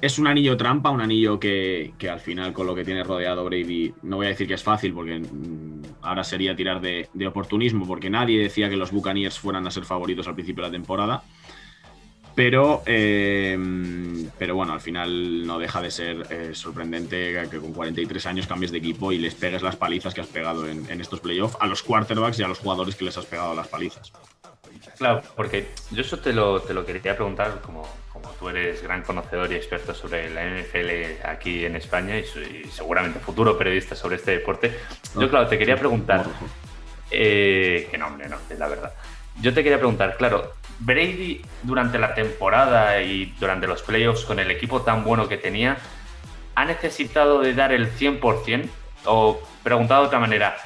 es un anillo trampa, un anillo que, al final con lo que tiene rodeado Brady, no voy a decir que es fácil porque mm, ahora sería tirar de, oportunismo porque nadie decía que los Buccaneers fueran a ser favoritos al principio de la temporada. Pero, eh, pero bueno, al final no deja de ser eh, sorprendente que con 43 años cambies de equipo y les pegues las palizas que has pegado en, en estos playoffs a los quarterbacks y a los jugadores que les has pegado las palizas.
Claro, porque yo eso te lo, te lo quería preguntar, como tú eres gran conocedor y experto sobre la NFL aquí en España y, seguramente futuro periodista sobre este deporte. Yo, claro, te quería preguntar, eh, que no, hombre, no, es la verdad. Yo te quería preguntar, claro, Brady durante la temporada y durante los playoffs con el equipo tan bueno que tenía, ¿ha necesitado de dar el 100%? O preguntado de otra manera,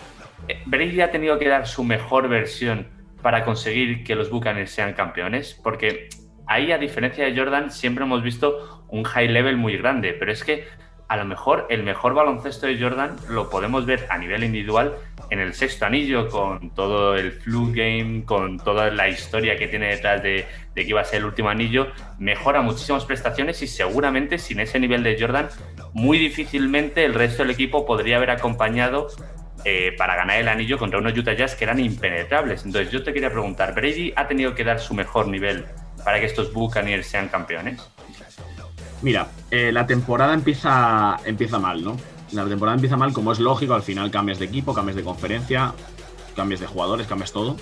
eh, ¿Brady ha tenido que dar su mejor versión para conseguir que los Buccaneers sean campeones, porque ahí, a diferencia de Jordan, siempre hemos visto un high level muy grande, pero es que a lo mejor el mejor baloncesto de Jordan lo podemos ver a nivel individual en el sexto anillo, con todo el flu game, con toda la historia que tiene detrás de, que iba a ser el último anillo, mejora muchísimas prestaciones y seguramente sin ese nivel de Jordan, muy difícilmente el resto del equipo podría haber acompañado eh, para ganar el anillo contra unos Utah Jazz que eran impenetrables. Entonces yo te quería preguntar, ¿Brady ha tenido que dar su mejor nivel para que estos Buccaneers sean campeones?
Mira, eh, la temporada empieza, empieza mal, ¿no? La temporada empieza mal, como es lógico, al final cambias de equipo, cambias de conferencia, cambias de jugadores, cambias todo.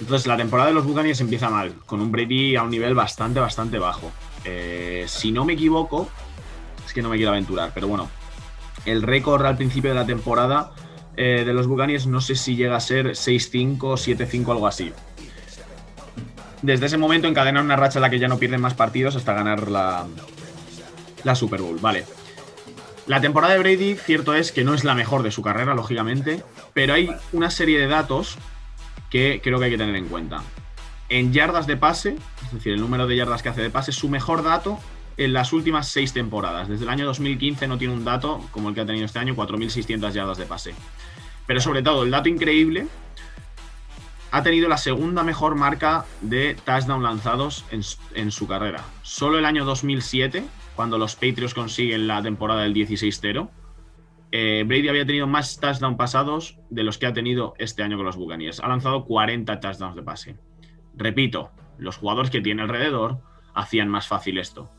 Entonces la temporada de los Buccaneers empieza mal, con un Brady a un nivel bastante, bastante bajo. Eh, si no me equivoco, es que no me quiero aventurar, pero bueno, el récord al principio de la temporada eh, de los Buccaneers no sé si llega a ser 6-5, 7-5, algo así. Desde ese momento encadenan una racha en la que ya no pierden más partidos hasta ganar la, la Super Bowl. Vale. La temporada de Brady, cierto es que no es la mejor de su carrera, lógicamente, pero hay una serie de datos que creo que hay que tener en cuenta. En yardas de pase, es decir, el número de yardas que hace de pase, su mejor dato en las últimas seis temporadas. Desde el año 2015 no tiene un dato como el que ha tenido este año, 4.600 yardas de pase. Pero sobre todo, el dato increíble, ha tenido la segunda mejor marca de touchdown lanzados en, su carrera. Solo el año 2007, cuando los Patriots consiguen la temporada del 16-0, eh, Brady había tenido más touchdowns pasados de los que ha tenido este año con los Buccaneers. Ha lanzado 40 touchdowns de pase. Repito, los jugadores que tiene alrededor hacían más fácil esto.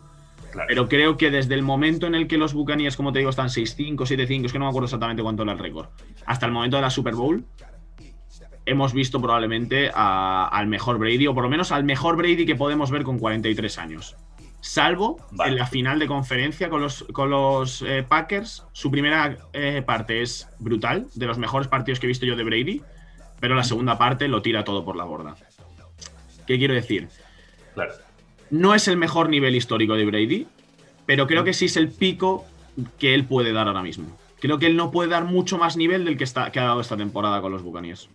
Pero creo que desde el momento en el que los Buccaneers, como te digo, están 6-5, 7-5, es que no me acuerdo exactamente cuánto era el récord, hasta el momento de la Super Bowl, hemos visto probablemente al mejor Brady, o por lo menos al mejor Brady que podemos ver con 43 años. Salvo en la final de conferencia con los, con los eh, Packers, su primera eh, parte es brutal, de los mejores partidos que he visto yo de Brady, pero la segunda parte lo tira todo por la borda. ¿Qué quiero decir? Claro no es el mejor nivel histórico de Brady, pero creo que sí es el pico que él puede dar ahora mismo. Creo que él no puede dar mucho más nivel del que, está, que ha dado esta temporada con los Buccaneers.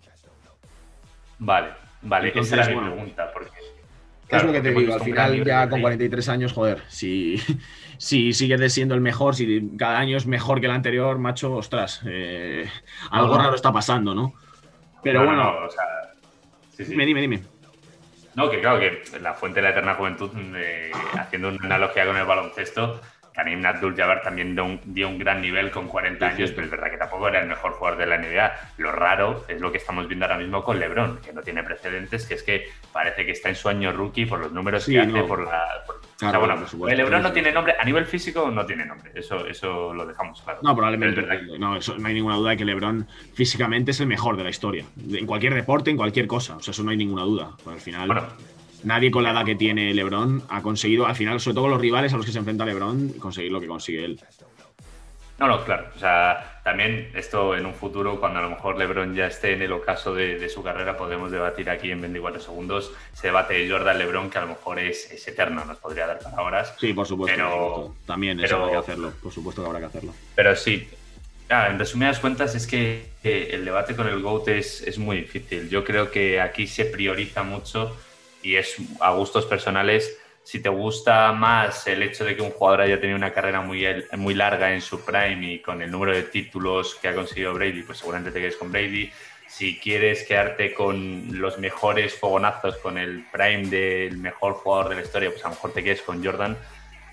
Vale, vale, esa es mi pregunta. Porque,
es lo que te digo, al final ya con 43 años, joder, si, si sigues siendo el mejor, si cada año es mejor que el anterior, macho, ostras, eh, algo raro está pasando, ¿no? Pero bueno, o sea, dime, dime, dime.
No, que claro, que la fuente de la eterna juventud, eh, haciendo una analogía con el baloncesto, Karim Abdul-Jabbar también dio un, gran nivel con 40 años, pero es verdad que tampoco era el mejor jugador de la NBA. Lo raro es lo que estamos viendo ahora mismo con LeBron, que no tiene precedentes, que es que parece que está en su año rookie por los números que hace, por la... el LeBron no tiene nombre, a nivel físico no tiene nombre, eso, eso lo dejamos claro.
No, probablemente. No, no hay ninguna duda de que LeBron físicamente es el mejor de la historia, en cualquier deporte, en cualquier cosa, o sea, eso no hay ninguna duda. al final nadie con la edad que tiene LeBron ha conseguido, al final, sobre todo los rivales a los que se enfrenta LeBron, conseguir lo que consigue él.
No, no, claro. O sea, también esto en un futuro, cuando a lo mejor LeBron ya esté en el ocaso de, su carrera, podemos debatir aquí en 24 segundos ese debate de Jordan-LeBron, que a lo mejor es, eterno, nos podría dar para horas.
Sí, por supuesto. Pero, también eso habrá que hacerlo, por supuesto que habrá que hacerlo.
Pero sí, ah, en resumidas cuentas es que el debate con el GOAT es, es muy difícil. Yo creo que aquí se prioriza mucho y es a gustos personales si te gusta más el hecho de que un jugador haya tenido una carrera muy, muy larga en su prime y con el número de títulos que ha conseguido Brady, pues seguramente te quedes con Brady. Si quieres quedarte con los mejores fogonazos, con el prime del mejor jugador de la historia, pues a lo mejor te quedes con Jordan.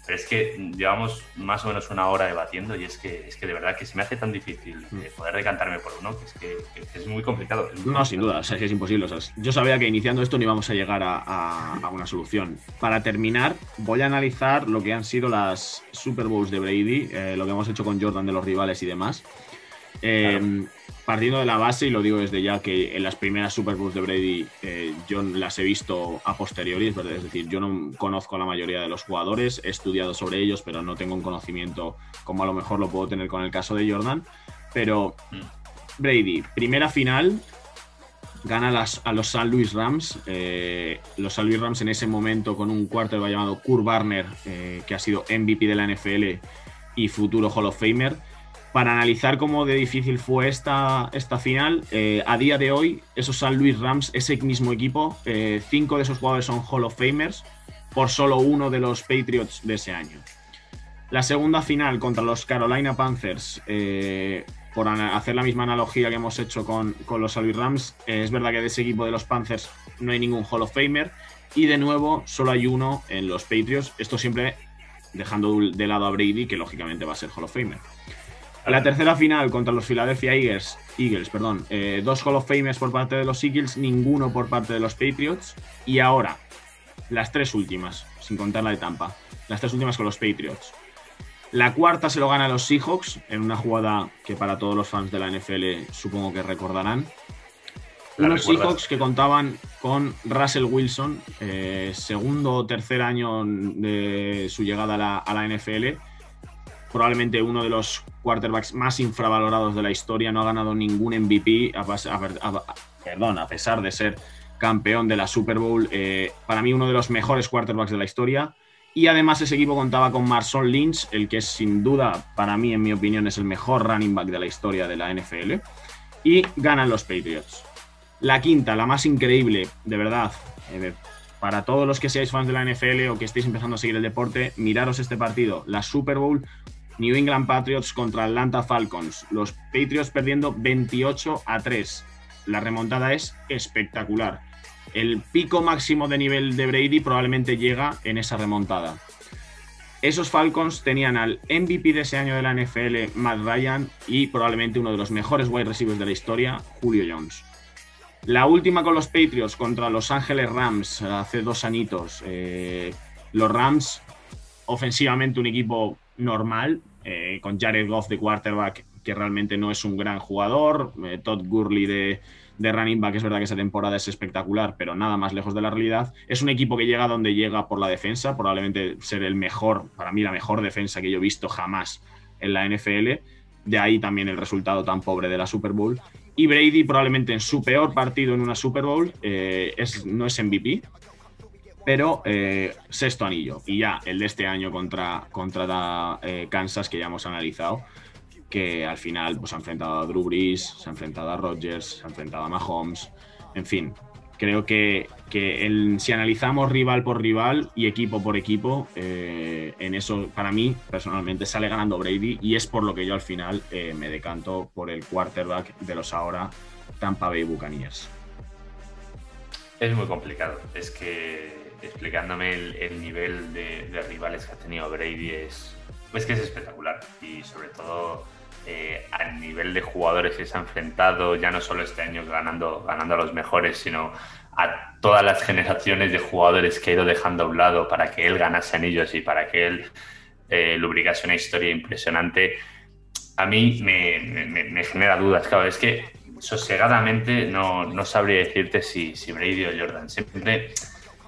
Pero es que llevamos más o menos una hora debatiendo y es que, es que de verdad que se me hace tan difícil mm. poder decantarme por uno, que es que, es muy complicado.
no, sin duda, es que es imposible. yo sabía que iniciando esto no íbamos a llegar a, una solución. Para terminar, voy a analizar lo que han sido las Super Bowls de Brady, eh, lo que hemos hecho con Jordan de los rivales y demás. Eh, partiendo de la base, y lo digo desde ya, que en las primeras Super Bowls de Brady eh, yo las he visto a posteriori, es, decir, yo no conozco a la mayoría de los jugadores, he estudiado sobre ellos, pero no tengo un conocimiento como a lo mejor lo puedo tener con el caso de Jordan. Pero. Brady, primera final, gana a los San Luis Rams. Eh, los San Luis Rams en ese momento con un quarterback llamado Kurt Warner, que ha sido MVP de la NFL y futuro Hall of Famer para analizar cómo de difícil fue esta, esta final. Eh, a día de hoy, esos San Luis Rams, ese mismo equipo, eh, cinco de esos jugadores son Hall of Famers por solo uno de los Patriots de ese año. La segunda final contra los Carolina Panthers, eh, por hacer la misma analogía que hemos hecho con, los San Luis Rams, es verdad que de ese equipo de los Panthers no hay ningún Hall of Famer y de nuevo solo hay uno en los Patriots. Esto siempre dejando de lado a Brady, que lógicamente va a ser Hall of Famer. La tercera final contra los Philadelphia Eagles, Eagles perdón, eh, dos Hall of Famers por parte de los Eagles, ninguno por parte de los Patriots. Y ahora, las tres últimas, sin contar la de Tampa, las tres últimas con los Patriots. La cuarta se lo gana a los Seahawks en una jugada que para todos los fans de la NFL supongo que recordarán. unos Seahawks que contaban con Russell Wilson, eh, segundo o tercer año de su llegada a la, a la NFL probablemente uno de los quarterbacks más infravalorados de la historia, no ha ganado ningún MVP, a, perdón, a pesar de ser campeón de la Super Bowl, eh, para mí uno de los mejores quarterbacks de la historia. Y además ese equipo contaba con Marshawn Lynch, el que es sin duda, para mí, en mi opinión, es el mejor running back de la historia de la NFL. Y ganan los Patriots. La quinta, la más increíble, de verdad, eh, para todos los que seáis fans de la NFL o que estéis empezando a seguir el deporte, miraros este partido. La Super Bowl New England Patriots contra Atlanta Falcons. Los Patriots perdiendo 28 a 3. La remontada es espectacular. El pico máximo de nivel de Brady probablemente llega en esa remontada. Esos Falcons tenían al MVP de ese año de la NFL, Matt Ryan, y probablemente uno de los mejores wide receivers de la historia, Julio Jones. La última con los Patriots contra Los Ángeles Rams hace dos añitos. Eh, los Rams, ofensivamente, un equipo normal, eh, con Jared Goff de quarterback, que realmente no es un gran jugador, eh, Todd Gurley de, running back, es verdad que esa temporada es espectacular, pero nada más lejos de la realidad. Es un equipo que llega donde llega por la defensa, probablemente ser el mejor, para mí la mejor defensa que yo he visto jamás en la NFL. De ahí también el resultado tan pobre de la Super Bowl. Y Brady probablemente en su peor partido en una Super Bowl eh, es, no es MVP, pero eh, sexto anillo. Y ya el de este año contra, contra eh, Kansas, que ya hemos analizado, que al final pues, ha enfrentado a Drew Brees, se ha enfrentado a Rodgers, se ha enfrentado a Mahomes. En fin, creo que, si analizamos rival por rival y equipo por equipo, eh, en eso para mí personalmente sale ganando Brady y es por lo que yo al final me decanto por el quarterback de los ahora Tampa Bay Buccaneers.
Es muy complicado. Es que explicándome el, nivel de, rivales que ha tenido Brady es, que es espectacular y sobre todo eh, al nivel de jugadores que se ha enfrentado, ya no solo este año ganando, ganando a los mejores, sino a todas las generaciones de jugadores que ha ido dejando a un lado para que él ganase anillos y para que él eh, lubricase una historia impresionante, a mí me, genera dudas. Claro, es que sosegadamente no, no sabría decirte si, si Brady o Jordan. Siempre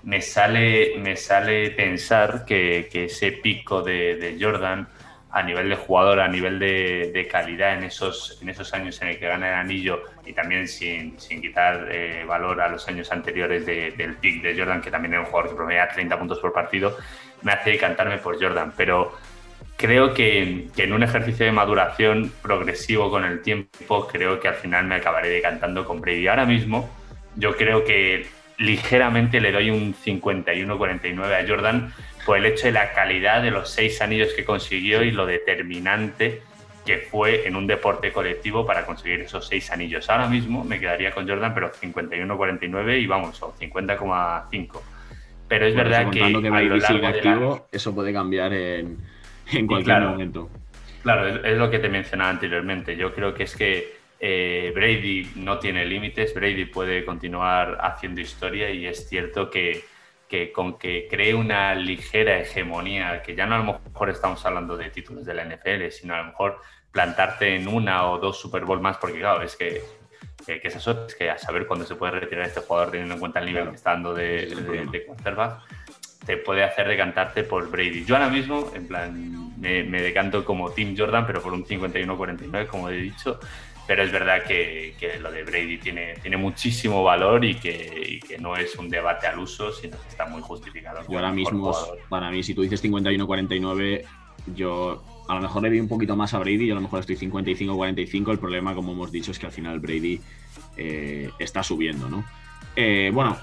me sale, me sale pensar que, ese pico de, Jordan a nivel de jugador, a nivel de, calidad en esos, en esos años en el que gana el anillo y también sin, quitar eh, valor a los años anteriores del pick de Jordan, que también era un jugador que promedia 30 puntos por partido, me hace decantarme por Jordan. Pero creo que, que, en un ejercicio de maduración progresivo con el tiempo, creo que al final me acabaré decantando con Brady. Ahora mismo, yo creo que ligeramente le doy un 51-49 a Jordan por el hecho de la calidad de los seis anillos que consiguió y lo determinante que fue en un deporte colectivo para conseguir esos seis anillos. Ahora mismo me quedaría con Jordan, pero 51-49 y vamos, o 50,5. Pero es verdad que,
a eso puede cambiar en, cualquier momento.
Claro, es, lo que te mencionaba anteriormente. Yo creo que es que eh, Brady no tiene límites, Brady puede continuar haciendo historia y es cierto que, con que cree una ligera hegemonía, que ya no a lo mejor estamos hablando de títulos de la NFL, sino a lo mejor plantarte en una o dos Super Bowl más, porque claro, es que, que, es eso, es que a saber cuándo se puede retirar este jugador teniendo en cuenta el nivel que está dando de, de, quarterback, te puede hacer decantarte por Brady. Yo ahora mismo, en plan, me, me decanto como Team Jordan, pero por un 51-49, como he dicho, pero es verdad que, lo de Brady tiene, tiene muchísimo valor y que, no es un debate al uso, sino que está muy justificado.
Yo ahora mismo, para mí, si tú dices 51-49, yo a lo mejor le di un poquito más a Brady, y a lo mejor estoy 55-45. El problema, como hemos dicho, es que al final Brady eh, está subiendo, ¿no? Eh, bueno,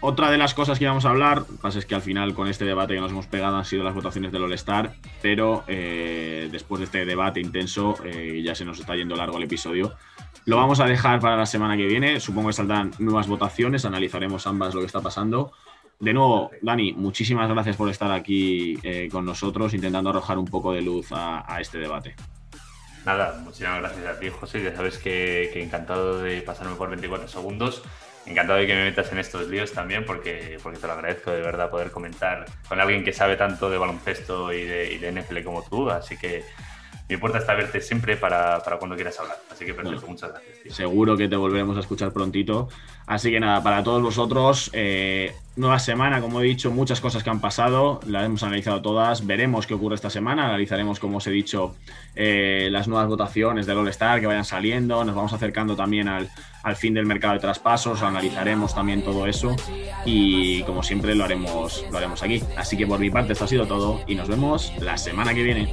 otra de las cosas que íbamos a hablar, pasa es que al final con este debate que nos hemos pegado han sido las votaciones del All-Star, pero eh, después de este debate intenso eh, ya se nos está yendo largo el episodio. Lo vamos a dejar para la semana que viene, supongo que saldrán nuevas votaciones, analizaremos ambas lo que está pasando. De nuevo, Dani, muchísimas gracias por estar aquí eh, con nosotros intentando arrojar un poco de luz a, este debate.
Nada, muchísimas gracias a ti, José. Ya sabes que, que encantado de pasarme por 24 segundos encantado de que me metas en estos líos también, porque, porque te lo agradezco de verdad poder comentar con alguien que sabe tanto de baloncesto y de, y de NFL como tú. Así que mi puerta está abierta siempre para, para cuando quieras hablar. Así que perfecto, muchas gracias.
Seguro que te volveremos a escuchar prontito. Así que nada, para todos vosotros, eh, Nueva semana, como he dicho, muchas cosas que han pasado, las hemos analizado todas, veremos qué ocurre esta semana, analizaremos, como os he dicho, eh, las nuevas votaciones del All-Star que vayan saliendo, nos vamos acercando también al, al, fin del mercado de traspasos, analizaremos también todo eso y, como siempre, lo haremos, lo haremos aquí. Así que por mi parte esto ha sido todo y nos vemos la semana que viene.